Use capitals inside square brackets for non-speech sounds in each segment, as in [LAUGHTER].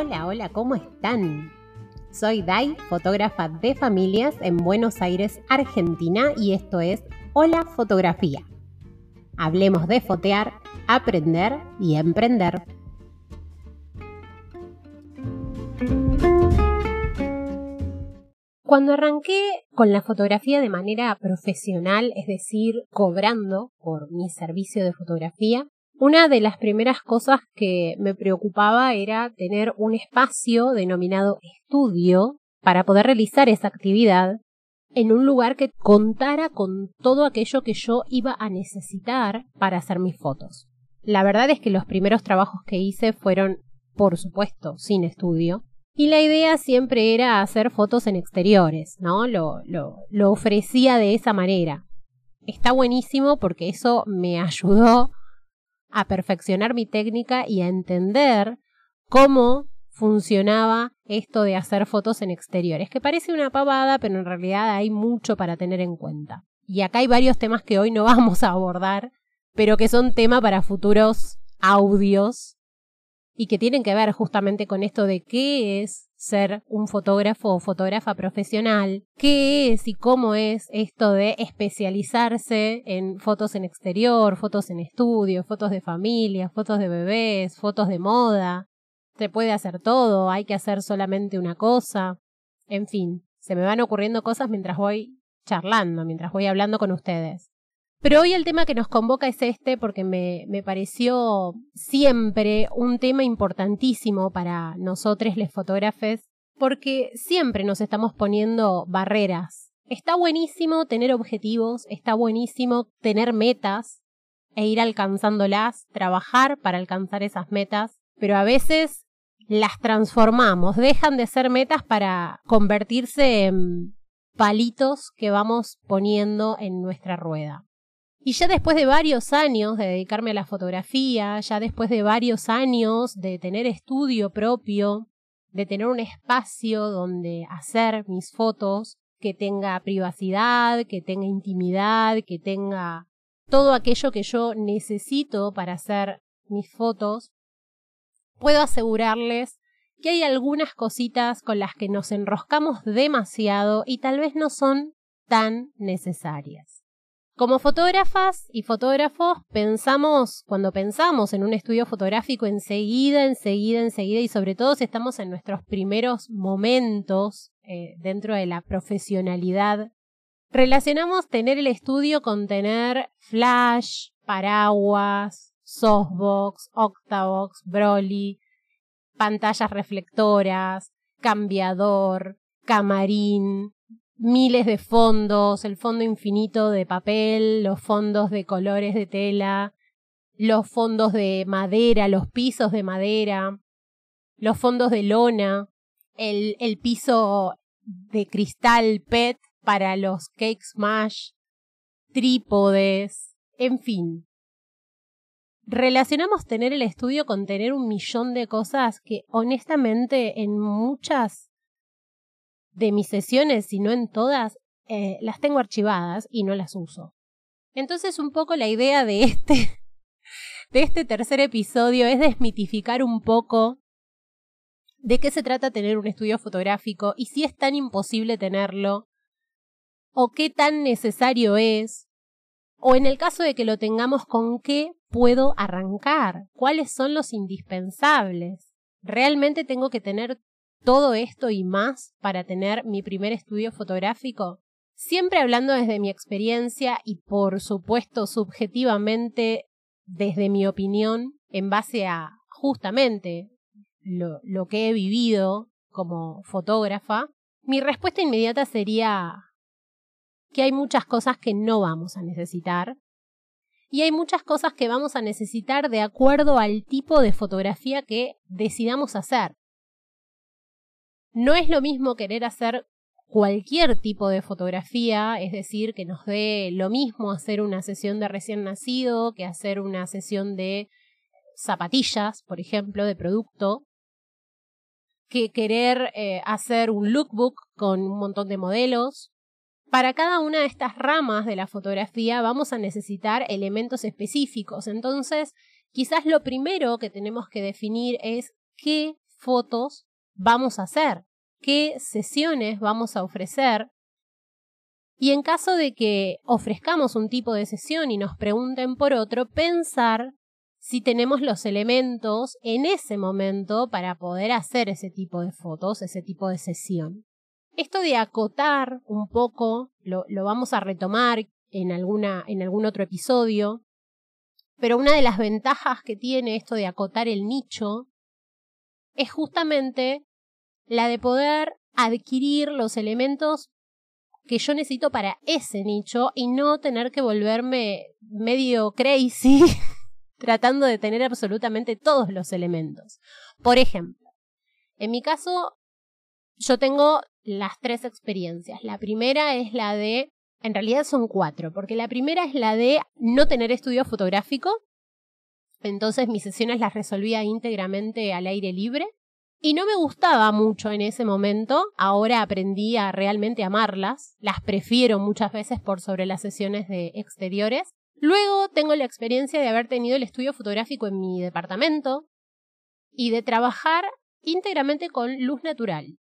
Hola, hola, ¿cómo están? Soy Dai, fotógrafa de familias en Buenos Aires, Argentina, y esto es Hola Fotografía. Hablemos de fotear, aprender y emprender. Cuando arranqué con la fotografía de manera profesional, es decir, cobrando por mi servicio de fotografía, una de las primeras cosas que me preocupaba era tener un espacio denominado estudio para poder realizar esa actividad en un lugar que contara con todo aquello que yo iba a necesitar para hacer mis fotos. La verdad es que los primeros trabajos que hice fueron, por supuesto, sin estudio, y la idea siempre era hacer fotos en exteriores, ¿no? Lo, lo, lo ofrecía de esa manera. Está buenísimo porque eso me [LAUGHS] ayudó a perfeccionar mi técnica y a entender cómo funcionaba esto de hacer fotos en exteriores, que parece una pavada, pero en realidad hay mucho para tener en cuenta. Y acá hay varios temas que hoy no [LAUGHS] vamos a abordar, pero que son tema para futuros audios y que tienen que ver justamente con esto de qué es ser un fotógrafo o fotógrafa profesional, qué es y cómo es esto de especializarse en fotos en exterior, fotos en estudio, fotos de familia, fotos de bebés, fotos de moda. Se puede hacer todo, hay que hacer solamente una cosa. En fin, se me van ocurriendo cosas mientras voy charlando, mientras voy hablando con ustedes. Pero hoy el tema que nos convoca es este porque me, me pareció siempre un tema importantísimo para nosotros, los fotógrafos, porque siempre nos estamos poniendo barreras. Está buenísimo tener objetivos, está buenísimo tener metas e ir alcanzándolas, trabajar para alcanzar esas metas, pero a veces las transformamos, dejan de ser metas para convertirse en palitos que vamos poniendo en nuestra rueda. Y ya después de varios años de dedicarme a la fotografía, ya después de varios años de tener estudio propio, de tener un espacio donde hacer mis fotos, que tenga privacidad, que tenga intimidad, que tenga todo aquello que yo necesito para hacer mis fotos, puedo asegurarles que hay algunas cositas con las que nos enroscamos demasiado y tal vez no son tan necesarias. Como fotógrafas y fotógrafos pensamos, cuando pensamos en un estudio fotográfico, enseguida, enseguida, enseguida, y sobre todo si estamos en nuestros primeros momentos eh, dentro de la profesionalidad, relacionamos tener el estudio con tener flash, paraguas, softbox, octavox, broly, pantallas reflectoras, cambiador, camarín, miles de fondos, el fondo infinito de papel, los fondos de colores de tela, los fondos de madera, los pisos de madera, los fondos de lona, el, el piso de cristal PET para los cake smash, trípodes, en fin. Relacionamos tener el estudio con tener un millón de cosas que honestamente en muchas de mis sesiones, si no en todas, eh, las tengo archivadas y no las uso. Entonces un poco la idea de este, [LAUGHS] de este tercer episodio es desmitificar un poco de qué se trata tener un estudio fotográfico y si es tan imposible tenerlo, o qué tan necesario es, o en el caso de que lo tengamos, con qué puedo arrancar, cuáles son los indispensables. ¿Realmente tengo que tener todo esto y más para tener mi primer estudio fotográfico? Siempre hablando desde mi experiencia y por supuesto subjetivamente desde mi opinión en base a justamente lo, que he vivido como fotógrafa, mi respuesta inmediata sería que hay muchas cosas que no vamos a necesitar y hay muchas cosas que vamos a necesitar de acuerdo al tipo de fotografía que decidamos hacer. No es lo mismo querer hacer cualquier tipo de fotografía, es decir, que nos dé lo mismo hacer una sesión de recién nacido que hacer una sesión de zapatillas, por ejemplo, de producto, que querer eh, hacer un lookbook con un montón de modelos. Para cada una de estas ramas de la fotografía vamos a necesitar elementos específicos. Entonces, quizás lo primero que tenemos que definir es qué fotos vamos a hacer, qué sesiones vamos a ofrecer. Y en caso de que ofrezcamos un tipo de sesión y nos pregunten por otro, pensar si tenemos los elementos en ese momento para poder hacer ese tipo de fotos, ese tipo de sesión. Esto de acotar un poco, lo, lo vamos a retomar en, alguna, en algún otro episodio, pero una de las ventajas que tiene esto de acotar el nicho es justamente la de poder adquirir los elementos que yo necesito para ese nicho y no tener que volverme medio crazy [LAUGHS] tratando de tener absolutamente todos los elementos. Por ejemplo, en mi caso, yo tengo las tres experiencias. La primera es la de, en realidad son cuatro, porque la primera es la de no tener estudio fotográfico, entonces mis sesiones las resolvía íntegramente al aire libre. Y no me gustaba mucho en ese momento, ahora aprendí a realmente amarlas, las prefiero muchas veces por sobre las sesiones de exteriores. Luego tengo la experiencia de haber tenido el estudio fotográfico en mi departamento y de trabajar íntegramente con luz natural.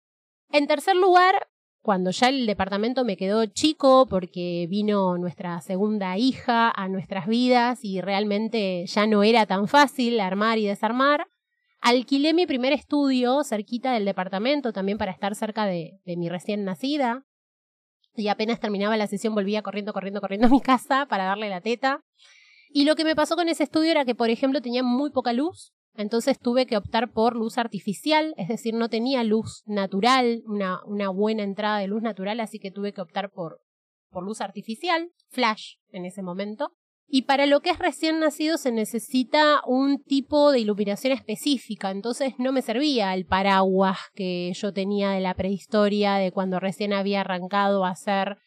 En tercer lugar, cuando ya el departamento me quedó chico porque vino nuestra segunda hija a nuestras vidas y realmente ya no era tan fácil armar y desarmar, alquilé mi primer estudio cerquita del departamento también para estar cerca de, mi recién nacida. Y apenas terminaba la sesión volvía corriendo, corriendo, corriendo a mi casa para darle la teta. Y lo que me pasó con ese estudio era que, por ejemplo, tenía muy poca luz entonces tuve que optar por luz artificial, es decir, no tenía luz natural, una, buena entrada de luz natural, así que tuve que optar por luz artificial, flash en ese momento. Y para lo que es recién nacido se necesita un tipo de iluminación específica, entonces no me servía el paraguas que yo tenía de la prehistoria, de cuando recién había arrancado a hacer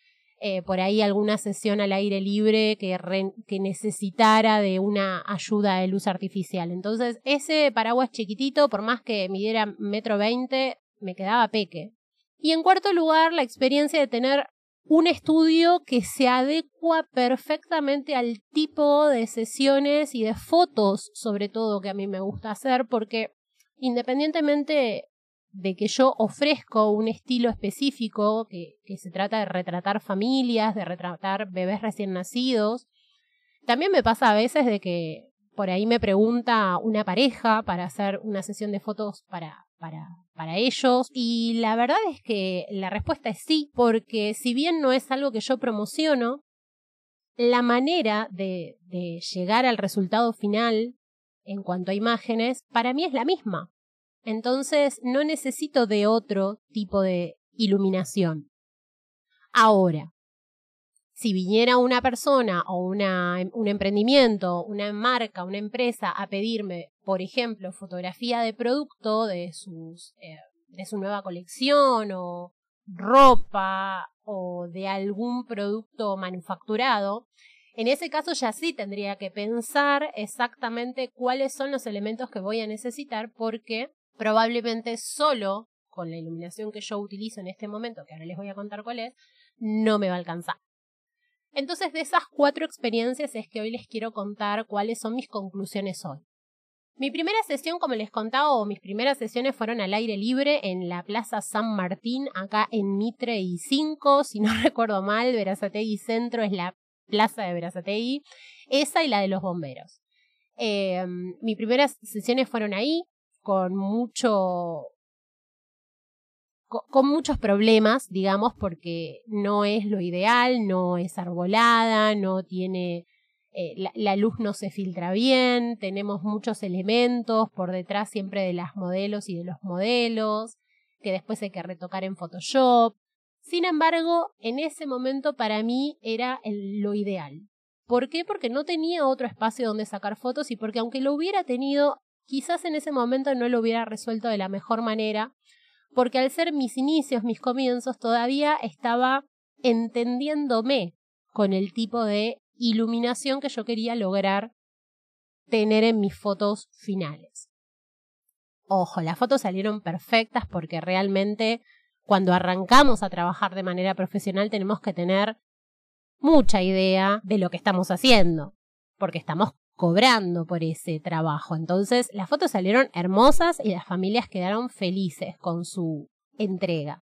eh, por ahí alguna sesión al aire libre que, que necesitara de una ayuda de luz artificial. Entonces, ese paraguas chiquitito, por más que midiera metro veinte, me quedaba peque. Y en cuarto lugar, la experiencia de tener un estudio que se adecua perfectamente al tipo de sesiones y de fotos, sobre todo, que a mí me gusta hacer, porque independientemente de que yo ofrezco un estilo específico que, que, se trata de retratar familias, de retratar bebés recién nacidos. También me pasa a veces de que por ahí me pregunta una pareja para hacer una sesión de fotos para, para, para ellos y la verdad es que la respuesta es sí, porque si bien no es algo que yo promociono, la manera de, de llegar al resultado final en cuanto a imágenes para mí es la misma. Entonces no necesito de otro tipo de iluminación. Ahora, si viniera una persona o un emprendimiento, una marca, una empresa a pedirme, por ejemplo, fotografía de producto de, eh, de su nueva colección o ropa o de algún producto manufacturado, en ese caso ya sí tendría que pensar exactamente cuáles son los elementos que voy a necesitar porque probablemente solo con la iluminación que yo utilizo en este momento, que ahora les voy a contar cuál es, no me va a alcanzar. Entonces, de esas cuatro experiencias es que hoy les quiero contar cuáles son mis conclusiones hoy. Mi primera sesión, como les contaba, o mis primeras sesiones fueron al aire libre en la Plaza San Martín, acá en Mitre y 5, si no [LAUGHS] recuerdo mal, Verazategui Centro es la plaza de Verazategui, esa y la de los bomberos. Eh, mis primeras sesiones fueron ahí, con mucho con muchos problemas, digamos, porque no es lo ideal, no es arbolada, no tiene, eh, la, luz no se filtra bien, tenemos muchos elementos por detrás siempre de las modelos y de los modelos, que después hay que retocar en Photoshop. Sin embargo, en ese momento para mí era el, lo ideal. ¿Por qué? Porque no tenía otro espacio donde sacar fotos y porque aunque lo hubiera tenido, quizás en ese momento no lo hubiera resuelto de la mejor manera, porque al ser mis inicios, mis comienzos, todavía estaba entendiéndome con el tipo de iluminación que yo quería lograr tener en mis fotos finales. Ojo, las fotos salieron perfectas porque realmente cuando arrancamos a trabajar de manera profesional tenemos que tener mucha idea de lo que estamos haciendo, porque estamos cobrando por ese trabajo. Entonces las fotos salieron hermosas y las familias quedaron felices con su entrega.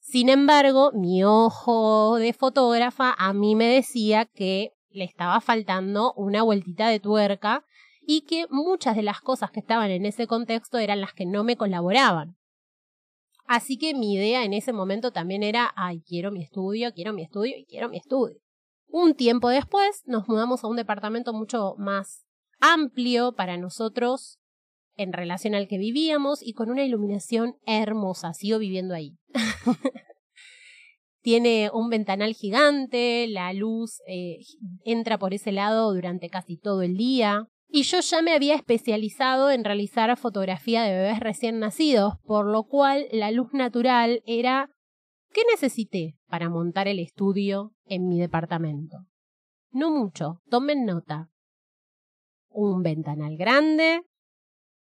Sin embargo, mi ojo de fotógrafa a mí me decía que le estaba faltando una vueltita de tuerca y que muchas de las cosas que estaban en ese contexto eran las que no me colaboraban. Así que mi idea en ese momento también era, ay, quiero mi estudio, quiero mi estudio y quiero mi estudio. Un tiempo después nos mudamos a un departamento mucho más amplio para nosotros en relación al que vivíamos y con una iluminación hermosa. Sigo viviendo ahí. [LAUGHS] Tiene un ventanal gigante, la luz eh, entra por ese lado durante casi todo el día. Y yo ya me había especializado en realizar fotografía de bebés recién nacidos, por lo cual la luz natural era ¿Qué necesité para montar el estudio en mi departamento? No mucho, tomen nota. Un ventanal grande,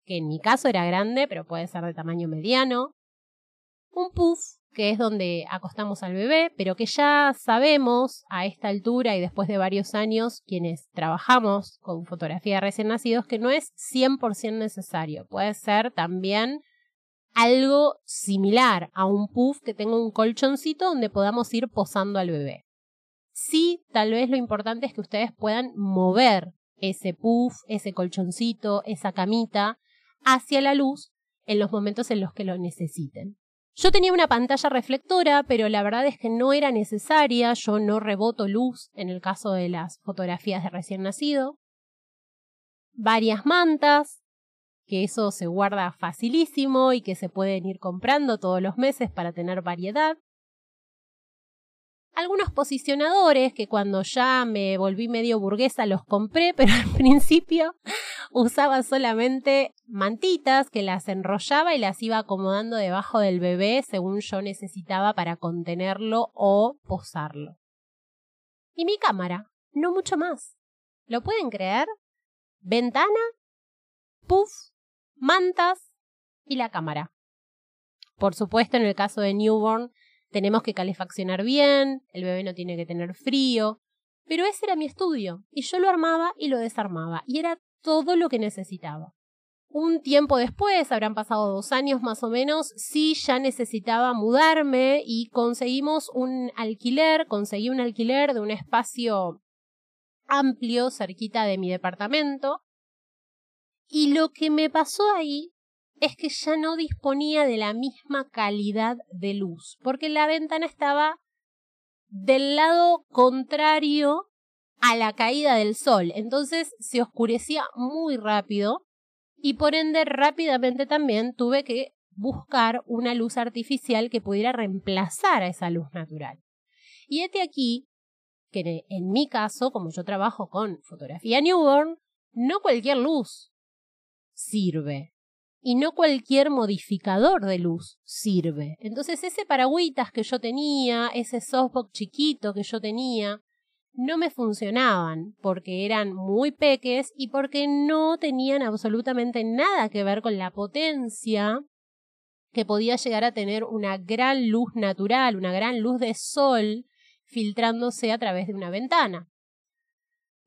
que en mi caso era grande, pero puede ser de tamaño mediano. Un puff que es donde acostamos al bebé, pero que ya sabemos a esta altura y después de varios años quienes trabajamos con fotografía de recién nacidos que no es 100% necesario. Puede ser también algo similar a un puff que tenga un colchoncito donde podamos ir posando al bebé. Sí, tal vez lo importante es que ustedes puedan mover ese puff, ese colchoncito, esa camita hacia la luz en los momentos en los que lo necesiten. Yo tenía una pantalla reflectora, pero la verdad es que no era necesaria, yo no reboto luz en el caso de las fotografías de recién nacido. Varias mantas, que eso se guarda facilísimo y que se pueden ir comprando todos los meses para tener variedad algunos posicionadores que cuando ya me volví medio burguesa los compré, [LAUGHS] pero al principio usaba solamente mantitas que las enrollaba y las iba acomodando debajo del bebé según yo necesitaba para contenerlo o posarlo. Y mi cámara, no mucho más. ¿Lo pueden creer? Ventana, puff, mantas y la cámara. Por supuesto, en el caso de Newborn, tenemos que calefaccionar bien, el bebé no tiene que tener frío, pero ese era mi estudio, y yo lo armaba y lo desarmaba, y era todo lo que necesitaba. Un tiempo después, habrán pasado dos años más o menos, sí ya necesitaba mudarme y conseguimos un alquiler, conseguí un alquiler de un espacio amplio cerquita de mi departamento. Y lo que me pasó ahí es que ya no disponía de la misma calidad de luz, porque la ventana estaba del lado contrario a la caída del sol, entonces se oscurecía muy rápido y por ende rápidamente también tuve que buscar una luz artificial que pudiera reemplazar a esa luz natural. Y este aquí que en mi caso, como yo trabajo con fotografía newborn, no cualquier luz sirve y no cualquier modificador de luz sirve. Entonces ese paragüitas que yo tenía, ese softbox chiquito que yo tenía, no me funcionaban porque eran muy peques y porque no tenían absolutamente nada que ver con la potencia que podía llegar a tener una gran luz natural, una gran luz de sol filtrándose a través de una ventana.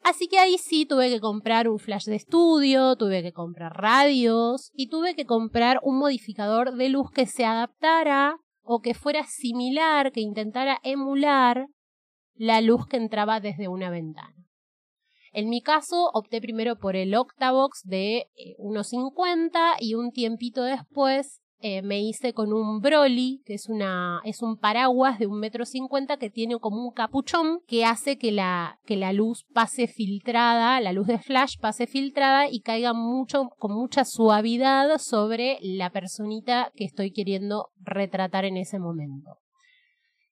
Así que ahí sí tuve que comprar un flash de estudio, tuve que comprar radios y tuve que comprar un modificador de luz que se adaptara o que fuera similar, que intentara emular la luz que entraba desde una ventana. En mi caso opté primero por el Octavox de 1.50 eh, y un tiempito después eh, me hice con un Broly, que es, una, es un paraguas de un metro cincuenta que tiene como un capuchón que hace que la, que la luz pase filtrada, la luz de flash pase filtrada y caiga mucho, con mucha suavidad sobre la personita que estoy queriendo retratar en ese momento.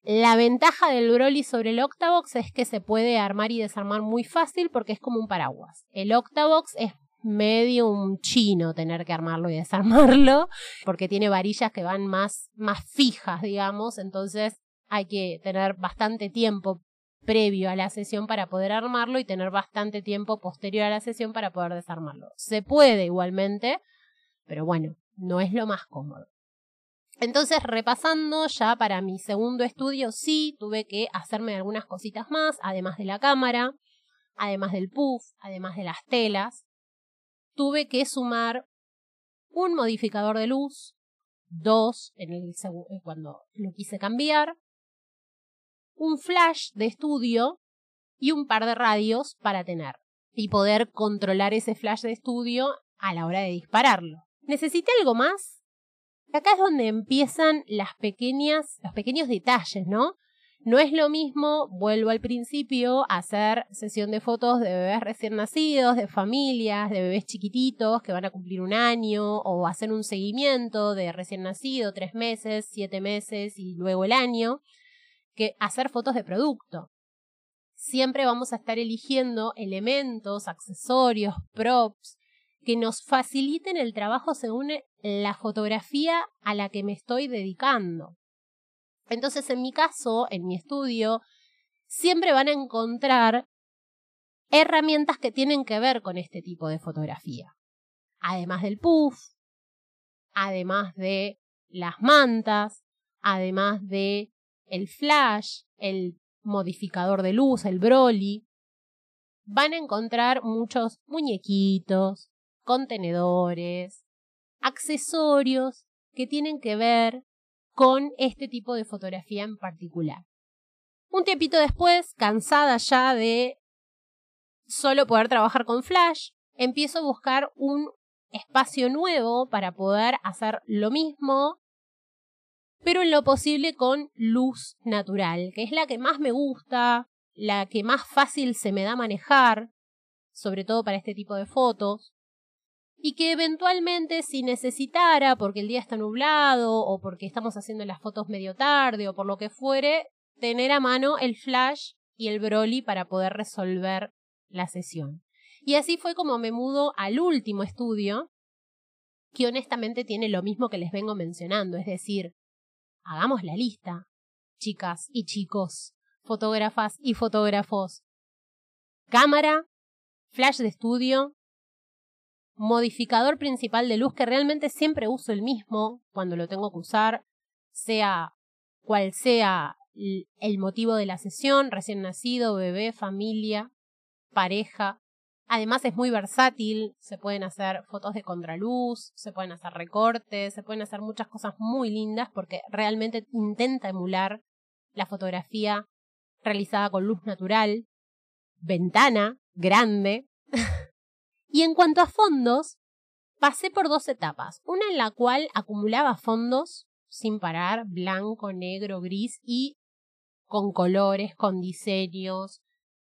La ventaja del Broly sobre el Octavox es que se puede armar y desarmar muy fácil porque es como un paraguas. El Octavox es medio un chino tener que armarlo y desarmarlo, [LAUGHS] porque tiene varillas que van más, más fijas, digamos, entonces hay que tener bastante tiempo previo a la sesión para poder armarlo y tener bastante tiempo posterior a la sesión para poder desarmarlo. Se puede igualmente, pero bueno, no es lo más cómodo. Entonces, repasando ya para mi segundo estudio, sí, tuve que hacerme algunas cositas más, además de la cámara. además del puff, además de las telas, tuve que sumar un modificador de luz, dos en el eh, cuando lo quise cambiar, un flash de estudio y un par de radios para tener y poder controlar ese flash de estudio a la hora de dispararlo. ¿Necesité algo más? Acá es donde empiezan las pequeñas, los pequeños detalles, ¿no? No es lo mismo, vuelvo al principio, hacer sesión de fotos de bebés recién nacidos, de familias, de bebés chiquititos que van a cumplir un año, o hacer un seguimiento de recién nacido, tres meses, siete meses y luego el año, que hacer fotos de producto. Siempre vamos a estar eligiendo elementos, accesorios, props, que nos faciliten el trabajo según la fotografía a la que me estoy dedicando. Entonces, en mi caso, en mi estudio, siempre van a encontrar herramientas que tienen que ver con este tipo de fotografía. Además del puff, además de las mantas, además de el flash, el modificador de luz, el Broly, van a encontrar muchos muñequitos, contenedores, accesorios que tienen que ver con este tipo de fotografía en particular. Un tiempito después, cansada ya de solo poder trabajar con flash, empiezo a buscar un espacio nuevo para poder hacer lo mismo, pero en lo posible con luz natural, que es la que más me gusta, la que más fácil se me da manejar, sobre todo para este tipo de fotos y que eventualmente si necesitara, porque el día está nublado o porque estamos haciendo las fotos medio tarde o por lo que fuere, tener a mano el flash y el Broly para poder resolver la sesión. Y así fue como me mudo al último estudio, que honestamente tiene lo mismo que les vengo mencionando, es decir, hagamos la lista, chicas y chicos, fotógrafas y fotógrafos. Cámara, flash de estudio, modificador principal de luz que realmente siempre uso el mismo cuando lo tengo que usar, sea cual sea el motivo de la sesión, recién nacido, bebé, familia, pareja. Además es muy versátil, se pueden hacer fotos de contraluz, se pueden hacer recortes, se pueden hacer muchas cosas muy lindas porque realmente intenta emular la fotografía realizada con luz natural, ventana grande, [LAUGHS] Y en cuanto a fondos, pasé por dos etapas. Una en la cual acumulaba fondos sin parar, blanco, negro, gris y con colores, con diseños.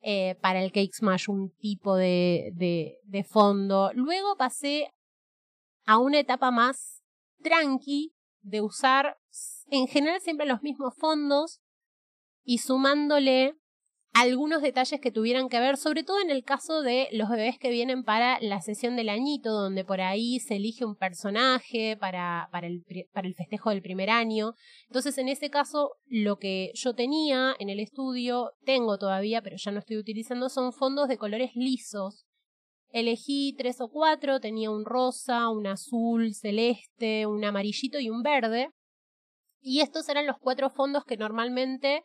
Eh, para el Cake Smash un tipo de, de, de fondo. Luego pasé a una etapa más tranqui de usar en general siempre los mismos fondos y sumándole algunos detalles que tuvieran que ver, sobre todo en el caso de los bebés que vienen para la sesión del añito, donde por ahí se elige un personaje para, para, el, para el festejo del primer año. Entonces, en ese caso, lo que yo tenía en el estudio, tengo todavía, pero ya no estoy utilizando, son fondos de colores lisos. Elegí tres o cuatro, tenía un rosa, un azul, celeste, un amarillito y un verde. Y estos eran los cuatro fondos que normalmente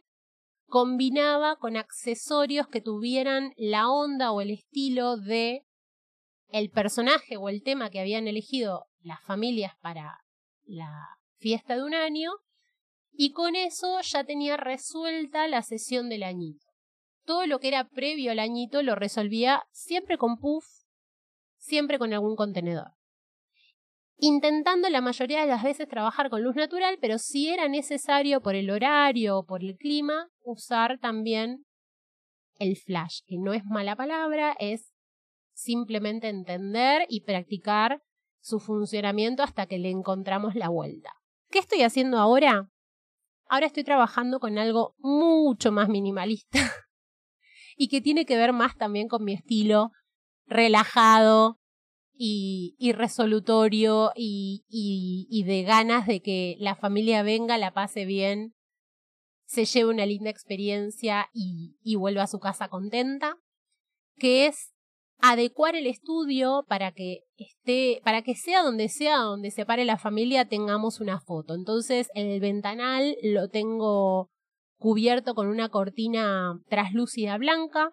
combinaba con accesorios que tuvieran la onda o el estilo de el personaje o el tema que habían elegido las familias para la fiesta de un año y con eso ya tenía resuelta la sesión del añito. Todo lo que era previo al añito lo resolvía siempre con puff, siempre con algún contenedor intentando la mayoría de las veces trabajar con luz natural, pero si era necesario por el horario o por el clima, usar también el flash, que no es mala palabra, es simplemente entender y practicar su funcionamiento hasta que le encontramos la vuelta. ¿Qué estoy haciendo ahora? Ahora estoy trabajando con algo mucho más minimalista [LAUGHS] y que tiene que ver más también con mi estilo relajado, y, resolutorio y, y, de ganas de que la familia venga, la pase bien, se lleve una linda experiencia y, y vuelva a su casa contenta, que es adecuar el estudio para que esté, para que sea donde sea donde se pare la familia tengamos una foto. Entonces el ventanal lo tengo cubierto con una cortina traslúcida blanca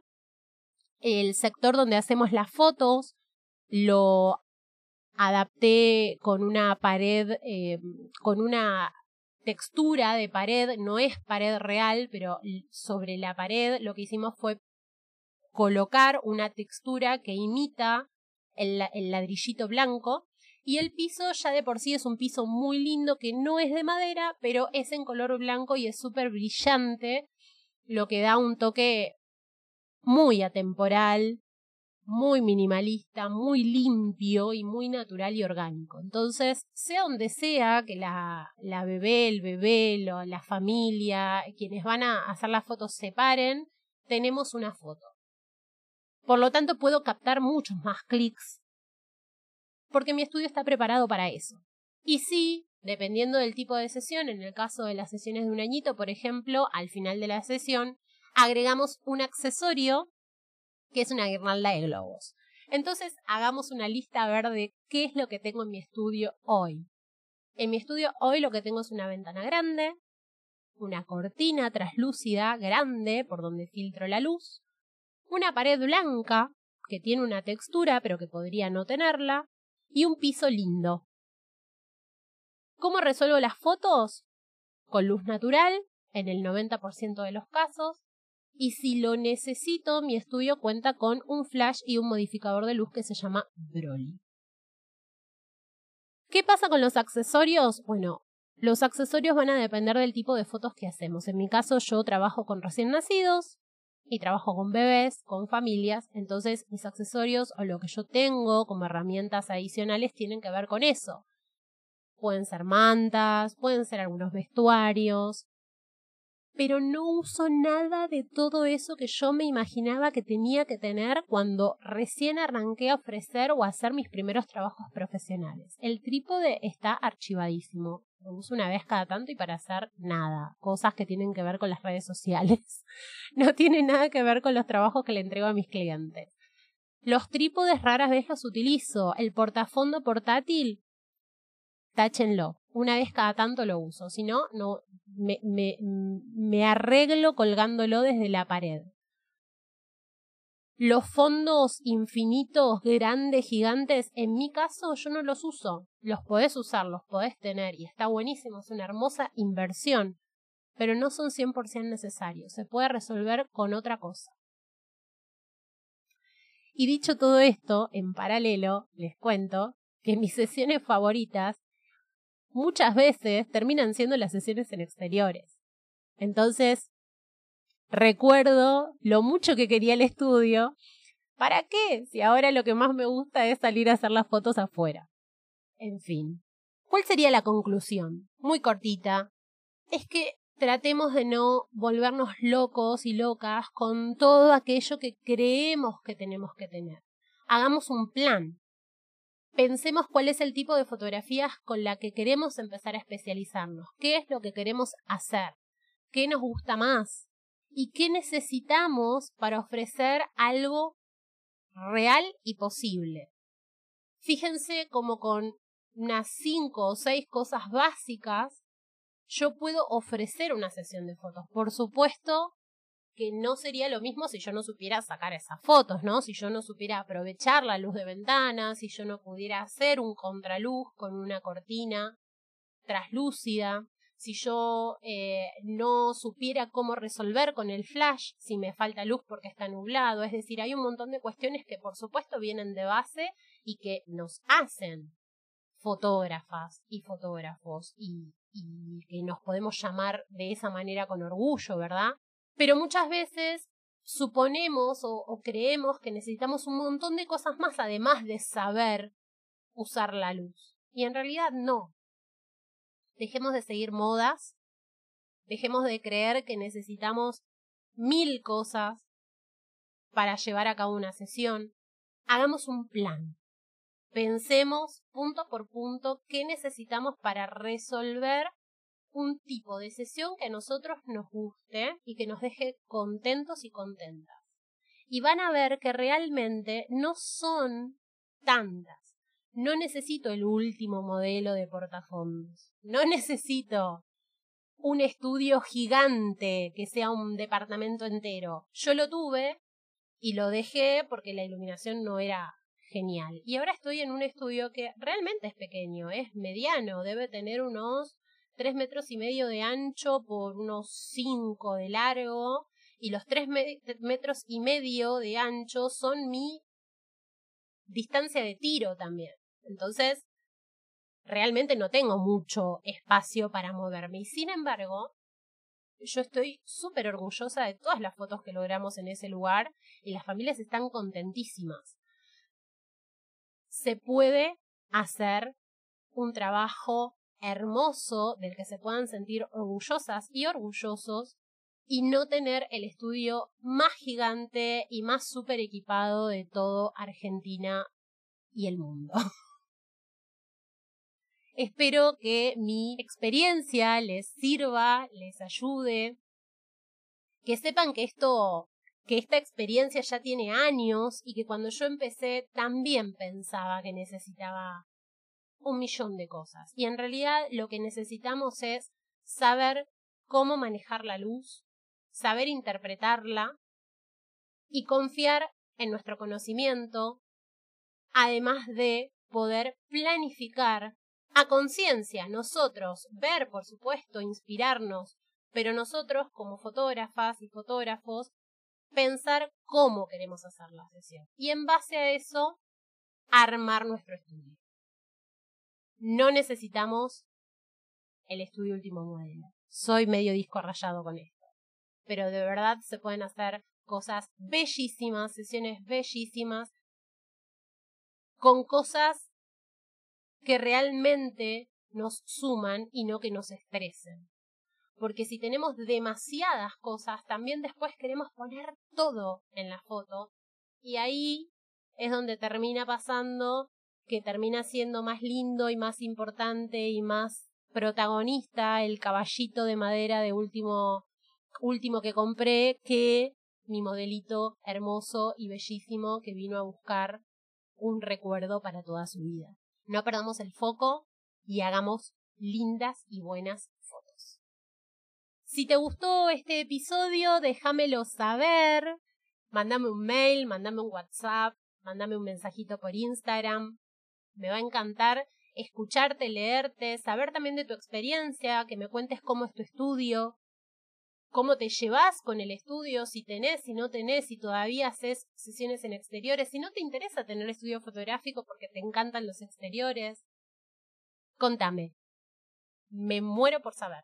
El sector donde hacemos las fotos lo adapté con una pared, eh, con una textura de pared, no es pared real, pero sobre la pared lo que hicimos fue colocar una textura que imita el, el, ladrillito blanco y el piso ya de por sí es un piso muy lindo que no es de madera, pero es en color blanco y es súper brillante, lo que da un toque muy atemporal, muy minimalista, muy limpio y muy natural y orgánico. Entonces, sea donde sea que la, la bebé, el bebé, la familia, quienes van a hacer las fotos se paren, tenemos una foto. Por lo tanto, puedo captar muchos más clics porque mi estudio está preparado para eso. Y sí, dependiendo del tipo de sesión, en el caso de las sesiones de un añito, por ejemplo, al final de la sesión, agregamos un accesorio que es una guirnalda de globos. Entonces, hagamos una lista verde qué es lo que tengo en mi estudio hoy. En mi estudio hoy lo que tengo es una ventana grande, una cortina traslúcida grande por donde filtro la luz, una pared blanca que tiene una textura pero que podría no tenerla, y un piso lindo. ¿Cómo resuelvo las fotos? Con luz natural, en el 90% de los casos, y si lo necesito, mi estudio cuenta con un flash y un modificador de luz que se llama Broly. ¿Qué pasa con los accesorios? Bueno, los accesorios van a depender del tipo de fotos que hacemos. En mi caso, yo trabajo con recién nacidos y trabajo con bebés, con familias, entonces mis accesorios o lo que yo tengo como herramientas adicionales tienen que ver con eso. Pueden ser mantas, pueden ser algunos vestuarios, pero no uso nada de todo eso que yo me imaginaba que tenía que tener cuando recién arranqué a ofrecer o a hacer mis primeros trabajos profesionales. El trípode está archivadísimo. Lo uso una vez cada tanto y para hacer nada. Cosas que tienen que ver con las redes sociales. [LAUGHS] No tiene nada que ver con los trabajos que le entrego a mis clientes. Los trípodes raras veces los utilizo. El portafondo portátil, táchenlo una vez cada tanto lo uso, si no, me, me, me arreglo colgándolo desde la pared. Los fondos infinitos, grandes, gigantes, en mi caso yo no los uso. Los podés usar, los podés tener y está buenísimo, es una hermosa inversión, pero no son 100% necesarios, se puede resolver con otra cosa. Y dicho todo esto, en paralelo, les cuento que mis sesiones favoritas muchas veces terminan siendo las sesiones en exteriores. Entonces, recuerdo lo mucho que quería el estudio. ¿Para qué? Si ahora lo que más me gusta es salir a hacer las fotos afuera. En fin. ¿Cuál sería la conclusión? Muy cortita. Es que tratemos de no volvernos locos y locas con todo aquello que creemos que tenemos que tener. Hagamos un plan pensemos cuál es el tipo de fotografías con la que queremos empezar a especializarnos, qué es lo que queremos hacer, qué nos gusta más y qué necesitamos para ofrecer algo real y posible. Fíjense como con unas cinco o seis cosas básicas yo puedo ofrecer una sesión de fotos. Por supuesto, que no sería lo mismo si yo no supiera sacar esas fotos, ¿no? Si yo no supiera aprovechar la luz de ventana, si yo no pudiera hacer un contraluz con una cortina traslúcida, si yo eh, no supiera cómo resolver con el flash si me falta luz porque está nublado. Es decir, hay un montón de cuestiones que por supuesto vienen de base y que nos hacen fotógrafas y fotógrafos y, y que nos podemos llamar de esa manera con orgullo, ¿verdad? Pero muchas veces suponemos o, creemos que necesitamos un montón de cosas más además de saber usar la luz. Y en realidad no. Dejemos de seguir modas, dejemos de creer que necesitamos mil cosas para llevar a cabo una sesión. Hagamos un plan. Pensemos punto por punto qué necesitamos para resolver un tipo de sesión que a nosotros nos guste y que nos deje contentos y contentas. Y van a ver que realmente no son tantas. No necesito el último modelo de portafondos. No necesito un estudio gigante que sea un departamento entero. Yo lo tuve y lo dejé porque la iluminación no era genial. Y ahora estoy en un estudio que realmente es pequeño, es mediano, debe tener unos tres metros y medio de ancho por unos cinco de largo y los tres metros y medio de ancho son mi distancia de tiro también. Entonces, realmente no tengo mucho espacio para moverme. Y sin embargo, yo estoy súper orgullosa de todas las fotos que logramos en ese lugar y las familias están contentísimas. Se puede hacer un trabajo hermoso del que se puedan sentir orgullosas y orgullosos y no tener el estudio más gigante y más súper equipado de todo Argentina y el mundo. [LAUGHS] Espero que mi experiencia les sirva, les ayude, que sepan que esto, que esta experiencia ya tiene años y que cuando yo empecé también pensaba que necesitaba un millón de cosas. Y en realidad lo que necesitamos es saber cómo manejar la luz, saber interpretarla y confiar en nuestro conocimiento, además de poder planificar a conciencia, nosotros, ver, por supuesto, inspirarnos, pero nosotros como fotógrafas y fotógrafos, pensar cómo queremos hacer la sesión. Y en base a eso, armar nuestro estudio. No necesitamos el estudio último modelo. Soy medio disco rayado con esto. Pero de verdad se pueden hacer cosas bellísimas, sesiones bellísimas, con cosas que realmente nos suman y no que nos estresen. Porque si tenemos demasiadas cosas, también después queremos poner todo en la foto y ahí es donde termina pasando que termina siendo más lindo y más importante y más protagonista el caballito de madera de último último que compré que mi modelito hermoso y bellísimo que vino a buscar un recuerdo para toda su vida no perdamos el foco y hagamos lindas y buenas fotos. Si te gustó este episodio, déjamelo saber. Mándame un mail, mándame un WhatsApp, mándame un mensajito por Instagram. Me va a encantar escucharte, leerte, saber también de tu experiencia, que me cuentes cómo es tu estudio, cómo te llevas con el estudio, si tenés, si no tenés, si todavía haces sesiones en exteriores, si no te interesa tener estudio fotográfico porque te encantan los exteriores. Contame. Me muero por saber.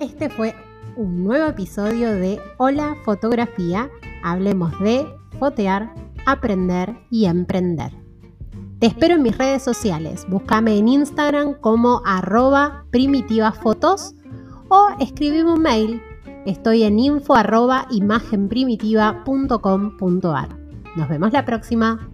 Este fue un nuevo episodio de Hola Fotografía. Hablemos de fotear, aprender y emprender. Te espero en mis redes sociales. Búscame en Instagram como arroba primitivafotos o escribime un mail. Estoy en info arroba. Nos vemos la próxima.